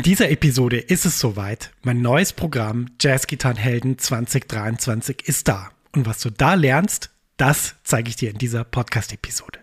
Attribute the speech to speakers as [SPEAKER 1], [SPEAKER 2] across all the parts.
[SPEAKER 1] In dieser Episode ist es soweit. Mein neues Programm Jazzgitarrenhelden 2023 ist da. Und was du da lernst, das zeige ich dir in dieser Podcast-Episode.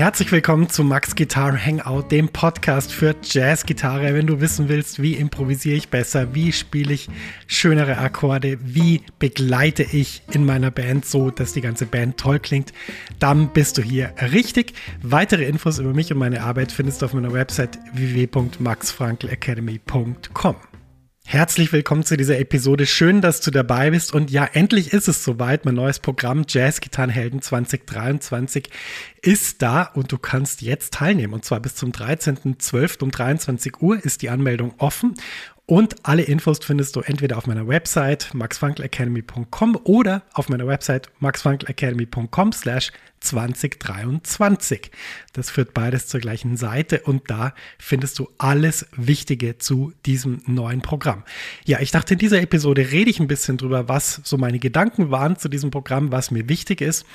[SPEAKER 1] Herzlich willkommen zu Max Guitar Hangout, dem Podcast für Jazzgitarre. Wenn du wissen willst, wie improvisiere ich besser, wie spiele ich schönere Akkorde, wie begleite ich in meiner Band so, dass die ganze Band toll klingt, dann bist du hier richtig. Weitere Infos über mich und meine Arbeit findest du auf meiner Website www.maxfrankelacademy.com. Herzlich willkommen zu dieser Episode. Schön, dass du dabei bist. Und ja, endlich ist es soweit. Mein neues Programm Jazz Gitarrenhelden 2023 ist da und du kannst jetzt teilnehmen. Und zwar bis zum 13.12. um 23 Uhr ist die Anmeldung offen. Und alle Infos findest du entweder auf meiner Website maxfunkelacademy.com oder auf meiner Website maxfunkelacademy.com slash 2023. Das führt beides zur gleichen Seite und da findest du alles Wichtige zu diesem neuen Programm. Ja, ich dachte, in dieser Episode rede ich ein bisschen drüber, was so meine Gedanken waren zu diesem Programm, was mir wichtig ist.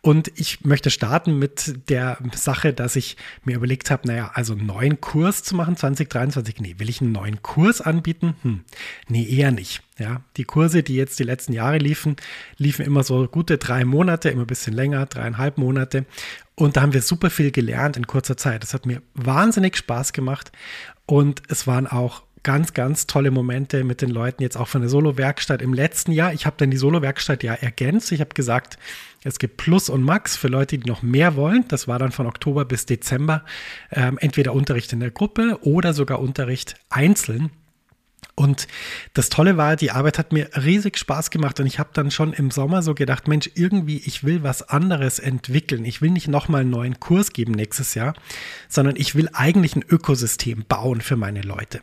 [SPEAKER 1] Und ich möchte starten mit der Sache, dass ich mir überlegt habe, naja, also einen neuen Kurs zu machen 2023. Nee, will ich einen neuen Kurs anbieten? Hm, nee, eher nicht. Ja, die Kurse, die jetzt die letzten Jahre liefen, liefen immer so gute drei Monate, immer ein bisschen länger, dreieinhalb Monate. Und da haben wir super viel gelernt in kurzer Zeit. Das hat mir wahnsinnig Spaß gemacht. Und es waren auch ganz, ganz tolle Momente mit den Leuten, jetzt auch von der Solo-Werkstatt im letzten Jahr. Ich habe dann die Solo-Werkstatt ja ergänzt. Ich habe gesagt, es gibt Plus und Max für Leute, die noch mehr wollen. Das war dann von Oktober bis Dezember. Ähm, entweder Unterricht in der Gruppe oder sogar Unterricht einzeln. Und das Tolle war, die Arbeit hat mir riesig Spaß gemacht und ich habe dann schon im Sommer so gedacht, Mensch, irgendwie, ich will was anderes entwickeln. Ich will nicht nochmal einen neuen Kurs geben nächstes Jahr, sondern ich will eigentlich ein Ökosystem bauen für meine Leute.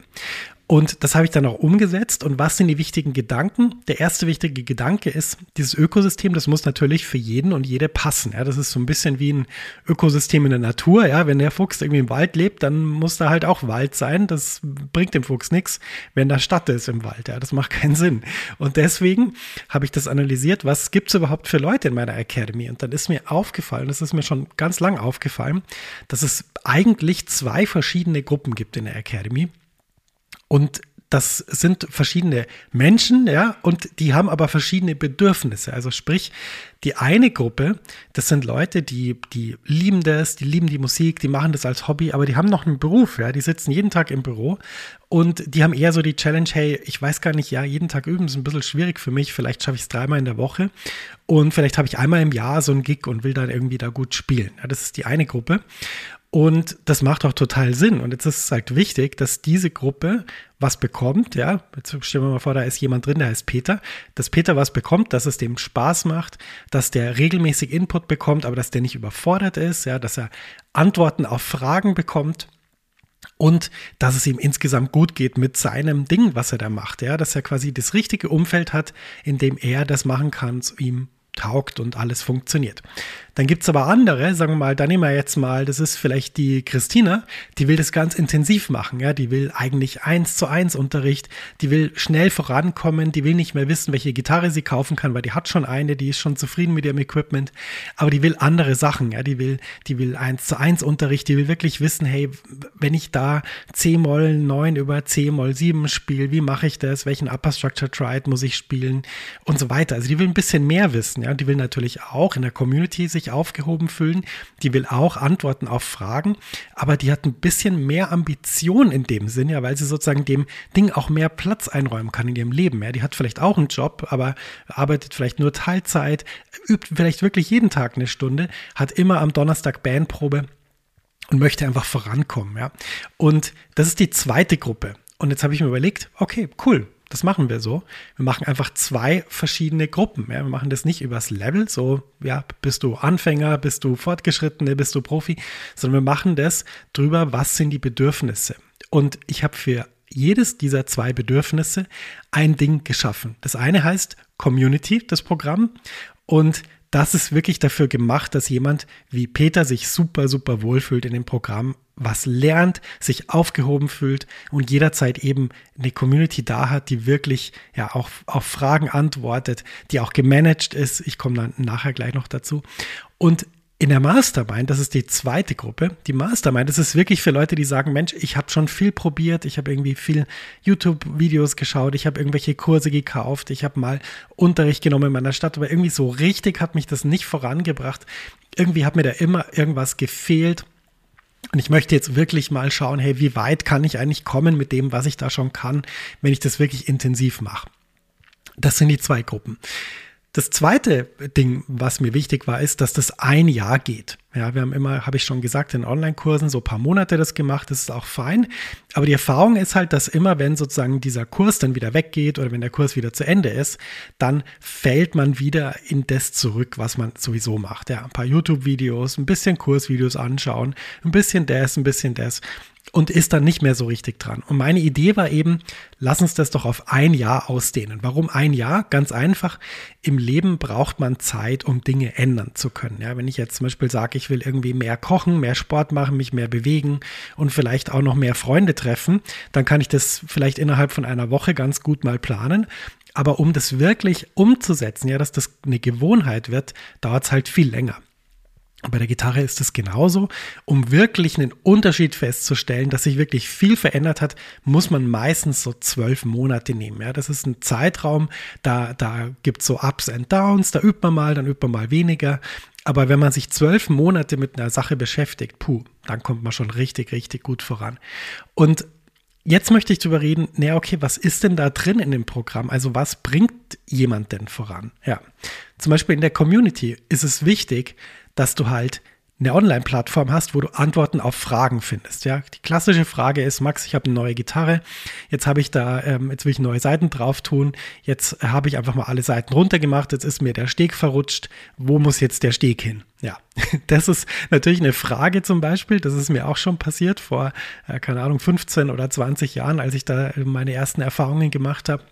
[SPEAKER 1] Und das habe ich dann auch umgesetzt. Und was sind die wichtigen Gedanken? Der erste wichtige Gedanke ist, dieses Ökosystem, das muss natürlich für jeden und jede passen. Ja, das ist so ein bisschen wie ein Ökosystem in der Natur. Ja, wenn der Fuchs irgendwie im Wald lebt, dann muss da halt auch Wald sein. Das bringt dem Fuchs nichts, wenn da Stadt ist im Wald. Ja, das macht keinen Sinn. Und deswegen habe ich das analysiert, was gibt es überhaupt für Leute in meiner Academy? Und dann ist mir aufgefallen, das ist mir schon ganz lang aufgefallen, dass es eigentlich zwei verschiedene Gruppen gibt in der Academy. Und das sind verschiedene Menschen, ja, und die haben aber verschiedene Bedürfnisse. Also sprich, die eine Gruppe, das sind Leute, die, die lieben das, die lieben die Musik, die machen das als Hobby, aber die haben noch einen Beruf, ja, die sitzen jeden Tag im Büro und die haben eher so die Challenge, hey, ich weiß gar nicht, ja, jeden Tag üben ist ein bisschen schwierig für mich, vielleicht schaffe ich es dreimal in der Woche und vielleicht habe ich einmal im Jahr so einen Gig und will dann irgendwie da gut spielen. Ja, das ist die eine Gruppe. Und das macht auch total Sinn. Und jetzt ist es halt wichtig, dass diese Gruppe was bekommt, ja. Jetzt stellen wir mal vor, da ist jemand drin, der heißt Peter. Dass Peter was bekommt, dass es dem Spaß macht, dass der regelmäßig Input bekommt, aber dass der nicht überfordert ist, ja, dass er Antworten auf Fragen bekommt und dass es ihm insgesamt gut geht mit seinem Ding, was er da macht, ja, dass er quasi das richtige Umfeld hat, in dem er das machen kann, zu ihm taugt und alles funktioniert. Dann gibt es aber andere, sagen wir mal, da nehmen wir jetzt mal, das ist vielleicht die Christina, die will das ganz intensiv machen, ja, die will eigentlich eins zu eins Unterricht, die will schnell vorankommen, die will nicht mehr wissen, welche Gitarre sie kaufen kann, weil die hat schon eine, die ist schon zufrieden mit ihrem Equipment, aber die will andere Sachen, ja, die will, die will eins zu eins Unterricht, die will wirklich wissen, hey, wenn ich da C-Moll 9 über C-Moll 7 spiele, wie mache ich das, welchen Upper Structure Triad muss ich spielen und so weiter. Also die will ein bisschen mehr wissen, ja, die will natürlich auch in der Community sich aufgehoben fühlen. Die will auch Antworten auf Fragen, aber die hat ein bisschen mehr Ambition in dem Sinn, ja, weil sie sozusagen dem Ding auch mehr Platz einräumen kann in ihrem Leben. Ja. Die hat vielleicht auch einen Job, aber arbeitet vielleicht nur Teilzeit, übt vielleicht wirklich jeden Tag eine Stunde, hat immer am Donnerstag Bandprobe und möchte einfach vorankommen. Ja. Und das ist die zweite Gruppe. Und jetzt habe ich mir überlegt, okay, cool, das machen wir so. Wir machen einfach zwei verschiedene Gruppen. Ja. Wir machen das nicht übers Level, so, ja, bist du Anfänger, bist du Fortgeschrittene, bist du Profi, sondern wir machen das drüber, was sind die Bedürfnisse. Und ich habe für jedes dieser zwei Bedürfnisse ein Ding geschaffen. Das eine heißt Community, das Programm. Und das ist wirklich dafür gemacht, dass jemand wie Peter sich super, super wohlfühlt in dem Programm, was lernt, sich aufgehoben fühlt und jederzeit eben eine Community da hat, die wirklich ja auch auf Fragen antwortet, die auch gemanagt ist. Ich komme dann nachher gleich noch dazu. Und In der Mastermind, das ist die zweite Gruppe, die Mastermind, das ist wirklich für Leute, die sagen, Mensch, ich habe schon viel probiert, ich habe irgendwie viel YouTube-Videos geschaut, ich habe irgendwelche Kurse gekauft, ich habe mal Unterricht genommen in meiner Stadt, aber irgendwie so richtig hat mich das nicht vorangebracht. Irgendwie hat mir da immer irgendwas gefehlt. Und ich möchte jetzt wirklich mal schauen, hey, wie weit kann ich eigentlich kommen mit dem, was ich da schon kann, wenn ich das wirklich intensiv mache. Das sind die zwei Gruppen. Das zweite Ding, was mir wichtig war, ist, dass das ein Jahr geht. Ja, wir haben immer, habe ich schon gesagt, in Online-Kursen so ein paar Monate das gemacht, das ist auch fein. Aber die Erfahrung ist halt, dass immer, wenn sozusagen dieser Kurs dann wieder weggeht oder wenn der Kurs wieder zu Ende ist, dann fällt man wieder in das zurück, was man sowieso macht. Ja, ein paar YouTube-Videos, ein bisschen Kursvideos anschauen, ein bisschen das, ein bisschen das und ist dann nicht mehr so richtig dran. Und meine Idee war eben, lass uns das doch auf ein Jahr ausdehnen. Warum ein Jahr? Ganz einfach. Im Leben braucht man Zeit, um Dinge ändern zu können. Ja, wenn ich jetzt zum Beispiel sage, ich will irgendwie mehr kochen, mehr Sport machen, mich mehr bewegen und vielleicht auch noch mehr Freunde treffen, dann kann ich das vielleicht innerhalb von einer Woche ganz gut mal planen. Aber um das wirklich umzusetzen, ja, dass das eine Gewohnheit wird, dauert es halt viel länger. Bei der Gitarre ist es genauso. Um wirklich einen Unterschied festzustellen, dass sich wirklich viel verändert hat, muss man meistens so zwölf Monate nehmen. Ja, das ist ein Zeitraum, da, da gibt es so Ups and Downs, da übt man mal, dann übt man mal weniger. Aber wenn man sich zwölf Monate mit einer Sache beschäftigt, puh, dann kommt man schon richtig, richtig gut voran. Und jetzt möchte ich darüber reden, naja, okay, was ist denn da drin in dem Programm? Also was bringt jemand denn voran? Ja, zum Beispiel in der Community ist es wichtig, dass du halt eine Online-Plattform hast, wo du Antworten auf Fragen findest. Ja, die klassische Frage ist, Max, ich habe eine neue Gitarre, jetzt habe ich da, ähm, jetzt will ich neue Seiten drauf tun, jetzt habe ich einfach mal alle Seiten runtergemacht, jetzt ist mir der Steg verrutscht, wo muss jetzt der Steg hin? Ja, das ist natürlich eine Frage zum Beispiel, das ist mir auch schon passiert vor, äh, keine Ahnung, 15 oder 20 Jahren, als ich da meine ersten Erfahrungen gemacht habe.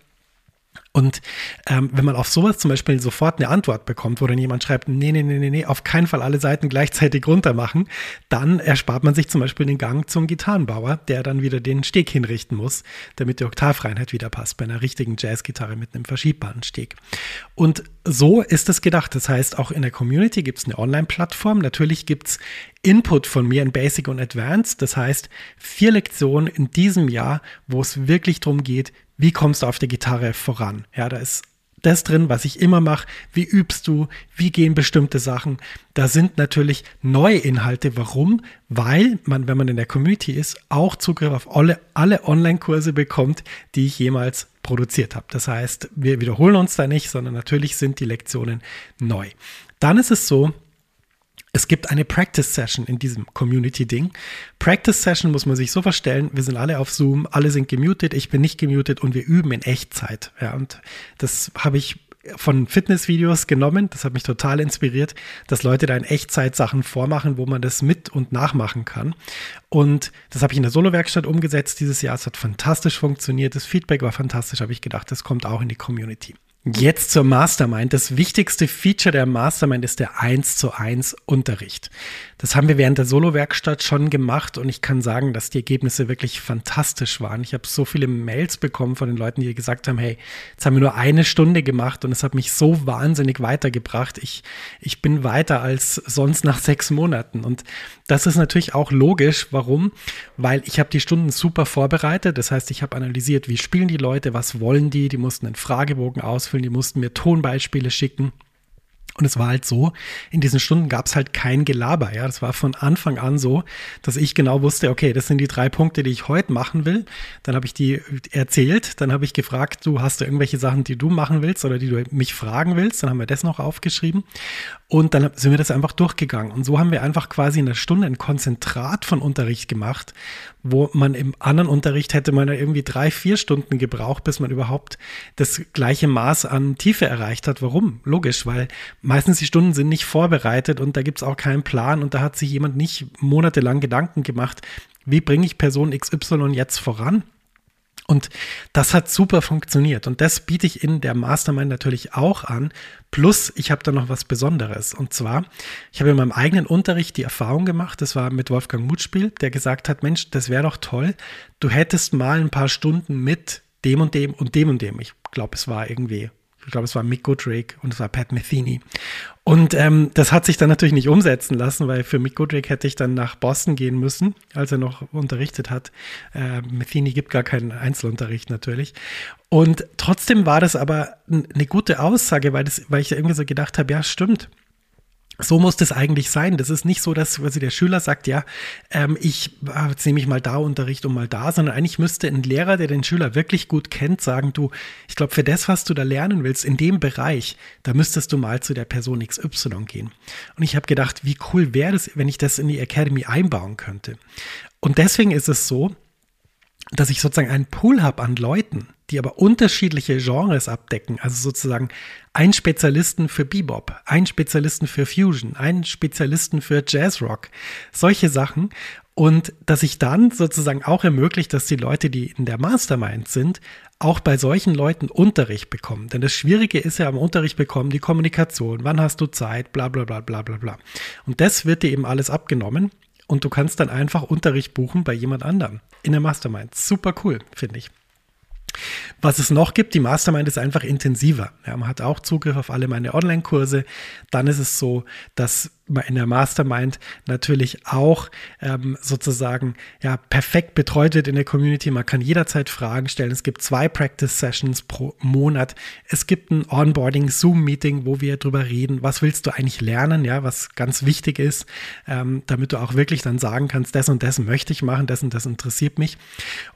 [SPEAKER 1] Und ähm, wenn man auf sowas zum Beispiel sofort eine Antwort bekommt, wo dann jemand schreibt, nee, nee, nee, nee, nee, auf keinen Fall alle Seiten gleichzeitig runter machen, dann erspart man sich zum Beispiel den Gang zum Gitarrenbauer, der dann wieder den Steg hinrichten muss, damit die Oktavreinheit wieder passt bei einer richtigen Jazzgitarre mit einem verschiebbaren Steg. Und so ist es gedacht. Das heißt, auch in der Community gibt es eine Online-Plattform. Natürlich gibt es Input von mir in Basic und Advanced. Das heißt, vier Lektionen in diesem Jahr, wo es wirklich darum geht, wie kommst du auf der Gitarre voran? Ja, da ist das drin, was ich immer mache. Wie übst du? Wie gehen bestimmte Sachen? Da sind natürlich neue Inhalte. Warum? Weil man, wenn man in der Community ist, auch Zugriff auf alle, alle Online-Kurse bekommt, die ich jemals produziert habe. Das heißt, wir wiederholen uns da nicht, sondern natürlich sind die Lektionen neu. Dann ist es so, es gibt eine Practice Session in diesem Community-Ding. Practice Session muss man sich so vorstellen, wir sind alle auf Zoom, alle sind gemutet, ich bin nicht gemutet und wir üben in Echtzeit. Ja, und das habe ich von Fitnessvideos genommen. Das hat mich total inspiriert, dass Leute da in Echtzeit Sachen vormachen, wo man das mit und nachmachen kann. Und das habe ich in der Solo-Werkstatt umgesetzt dieses Jahr. Es hat fantastisch funktioniert. Das Feedback war fantastisch. Habe ich gedacht, das kommt auch in die Community. Jetzt zur Mastermind. Das wichtigste Feature der Mastermind ist der 1 zu 1 Unterricht. Das haben wir während der Solo-Werkstatt schon gemacht und ich kann sagen, dass die Ergebnisse wirklich fantastisch waren. Ich habe so viele Mails bekommen von den Leuten, die gesagt haben, hey, jetzt haben wir nur eine Stunde gemacht und es hat mich so wahnsinnig weitergebracht. Ich, ich bin weiter als sonst nach sechs Monaten. Und das ist natürlich auch logisch. Warum? Weil ich habe die Stunden super vorbereitet. Das heißt, ich habe analysiert, wie spielen die Leute, was wollen die. Die mussten einen Fragebogen ausfüllen, die mussten mir Tonbeispiele schicken. Und es war halt so, in diesen Stunden gab es halt kein Gelaber. Ja, das war von Anfang an so, dass ich genau wusste, okay, das sind die drei Punkte, die ich heute machen will. Dann habe ich die erzählt, dann habe ich gefragt, du hast du irgendwelche Sachen, die du machen willst oder die du mich fragen willst. Dann haben wir das noch aufgeschrieben. Und dann sind wir das einfach durchgegangen. Und so haben wir einfach quasi in einer Stunde ein Konzentrat von Unterricht gemacht, wo man im anderen Unterricht hätte man irgendwie drei, vier Stunden gebraucht, bis man überhaupt das gleiche Maß an Tiefe erreicht hat. Warum? Logisch, weil meistens die Stunden sind nicht vorbereitet und da gibt es auch keinen Plan und da hat sich jemand nicht monatelang Gedanken gemacht, wie bringe ich Person XY jetzt voran? Und das hat super funktioniert. Und das biete ich in der Mastermind natürlich auch an. Plus, ich habe da noch was Besonderes. Und zwar, ich habe in meinem eigenen Unterricht die Erfahrung gemacht, das war mit Wolfgang Mutspiel, der gesagt hat, Mensch, das wäre doch toll, du hättest mal ein paar Stunden mit dem und dem und dem und dem. Ich glaube, es war irgendwie ich glaube, es war Mick Goodrick und es war Pat Metheny. Und ähm, das hat sich dann natürlich nicht umsetzen lassen, weil für Mick Goodrick hätte ich dann nach Boston gehen müssen, als er noch unterrichtet hat. Äh, Metheny gibt gar keinen Einzelunterricht natürlich. Und trotzdem war das aber eine gute Aussage, weil, das, weil ich irgendwie so gedacht habe, ja, stimmt so muss das eigentlich sein. Das ist nicht so, dass quasi der Schüler sagt, ja, ähm, ich ah, jetzt nehme ich mal da Unterricht und mal da, sondern eigentlich müsste ein Lehrer, der den Schüler wirklich gut kennt, sagen, du, ich glaube, für das, was du da lernen willst, in dem Bereich, da müsstest du mal zu der Person XY gehen. Und ich habe gedacht, wie cool wäre das, wenn ich das in die Academy einbauen könnte. Und deswegen ist es so, dass ich sozusagen einen Pool habe an Leuten, die aber unterschiedliche Genres abdecken. Also sozusagen ein Spezialisten für Bebop, ein Spezialisten für Fusion, ein Spezialisten für Jazzrock, solche Sachen. Und dass ich dann sozusagen auch ermöglicht, dass die Leute, die in der Mastermind sind, auch bei solchen Leuten Unterricht bekommen. Denn das Schwierige ist ja am Unterricht bekommen die Kommunikation. Wann hast du Zeit? Bla bla bla bla bla bla. Und das wird dir eben alles abgenommen. Und du kannst dann einfach Unterricht buchen bei jemand anderem in der Mastermind. Super cool, finde ich. Was es noch gibt, die Mastermind ist einfach intensiver. Ja, man hat auch Zugriff auf alle meine Online-Kurse. Dann ist es so, dass in der Mastermind natürlich auch ähm, sozusagen ja perfekt betreut wird in der Community. Man kann jederzeit Fragen stellen. Es gibt zwei Practice-Sessions pro Monat. Es gibt ein Onboarding-Zoom-Meeting, wo wir darüber reden, was willst du eigentlich lernen, ja, was ganz wichtig ist, ähm, damit du auch wirklich dann sagen kannst, das und das möchte ich machen, das und das interessiert mich.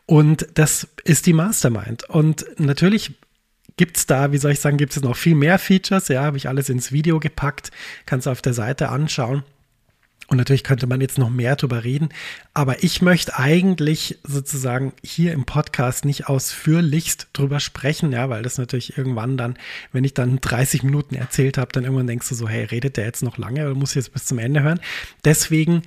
[SPEAKER 1] Und das ist die Mastermind. Und natürlich gibt es da, wie soll ich sagen, gibt es noch viel mehr Features. Ja, habe ich alles ins Video gepackt, kannst du auf der Seite anschauen. Und natürlich könnte man jetzt noch mehr darüber reden, aber ich möchte eigentlich sozusagen hier im Podcast nicht ausführlichst drüber sprechen, ja, weil das natürlich irgendwann dann, wenn ich dann 30 Minuten erzählt habe, dann irgendwann denkst du so, hey, redet der jetzt noch lange oder muss ich jetzt bis zum Ende hören? Deswegen,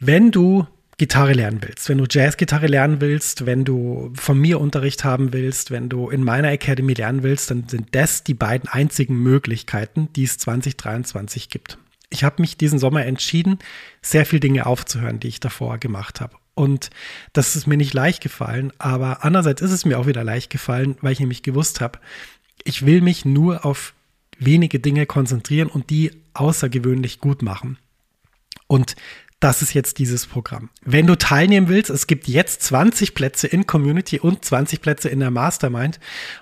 [SPEAKER 1] wenn du Gitarre lernen willst, wenn du Jazzgitarre lernen willst, wenn du von mir Unterricht haben willst, wenn du in meiner Academy lernen willst, dann sind das die beiden einzigen Möglichkeiten, die es 2023 gibt. Ich habe mich diesen Sommer entschieden, sehr viele Dinge aufzuhören, die ich davor gemacht habe. Und das ist mir nicht leicht gefallen, aber andererseits ist es mir auch wieder leicht gefallen, weil ich nämlich gewusst habe, ich will mich nur auf wenige Dinge konzentrieren und die außergewöhnlich gut machen. Und das ist jetzt dieses Programm. Wenn du teilnehmen willst, es gibt jetzt 20 Plätze in Community und 20 Plätze in der Mastermind.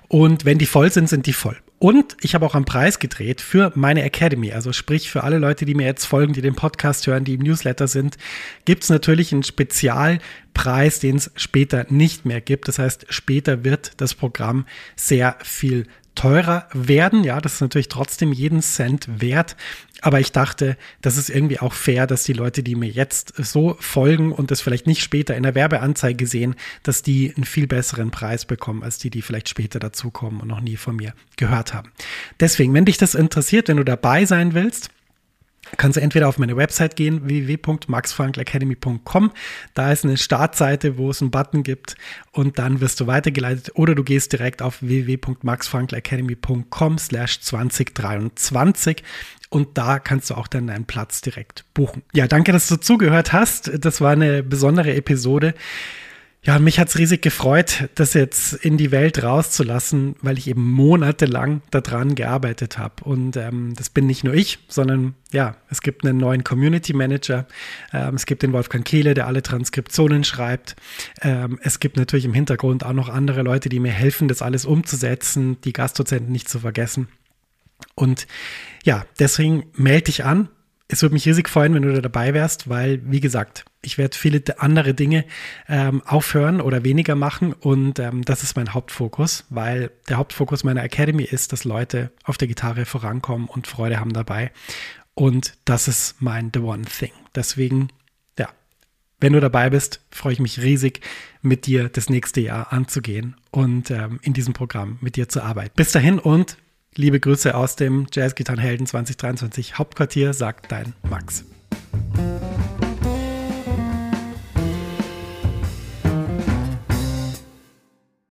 [SPEAKER 1] Und wenn die voll sind, sind die voll. Und ich habe auch am Preis gedreht für meine Academy. Also sprich für alle Leute, die mir jetzt folgen, die den Podcast hören, die im Newsletter sind, gibt es natürlich einen Spezialpreis, den es später nicht mehr gibt. Das heißt, später wird das Programm sehr viel teurer werden. Ja, das ist natürlich trotzdem jeden Cent wert. Aber ich dachte, das ist irgendwie auch fair, dass die Leute, die mir jetzt so folgen und das vielleicht nicht später in der Werbeanzeige sehen, dass die einen viel besseren Preis bekommen, als die, die vielleicht später dazukommen und noch nie von mir gehört haben. Deswegen, wenn dich das interessiert, wenn du dabei sein willst, kannst du entweder auf meine Website gehen, www.maxfrankelacademy.com. Da ist eine Startseite, wo es einen Button gibt und dann wirst du weitergeleitet oder du gehst direkt auf www.maxfrankelacademy.com slash 2023 und da kannst du auch dann deinen Platz direkt buchen. Ja, danke, dass du zugehört hast. Das war eine besondere Episode. Ja, mich hat's riesig gefreut, das jetzt in die Welt rauszulassen, weil ich eben monatelang daran gearbeitet habe. Und ähm, das bin nicht nur ich, sondern ja, es gibt einen neuen Community Manager. Ähm, es gibt den Wolfgang Kehle, der alle Transkriptionen schreibt. Ähm, es gibt natürlich im Hintergrund auch noch andere Leute, die mir helfen, das alles umzusetzen, die Gastdozenten nicht zu vergessen. Und ja, deswegen melde dich an. Es würde mich riesig freuen, wenn du da dabei wärst, weil, wie gesagt, ich werde viele andere Dinge ähm, aufhören oder weniger machen und ähm, das ist mein Hauptfokus, weil der Hauptfokus meiner Academy ist, dass Leute auf der Gitarre vorankommen und Freude haben dabei. Und das ist mein The One Thing. Deswegen, ja, wenn du dabei bist, freue ich mich riesig, mit dir das nächste Jahr anzugehen und ähm, in diesem Programm mit dir zu arbeiten. Bis dahin und Liebe Grüße aus dem Jazzgitarrenhelden 2023 Hauptquartier, sagt dein Max.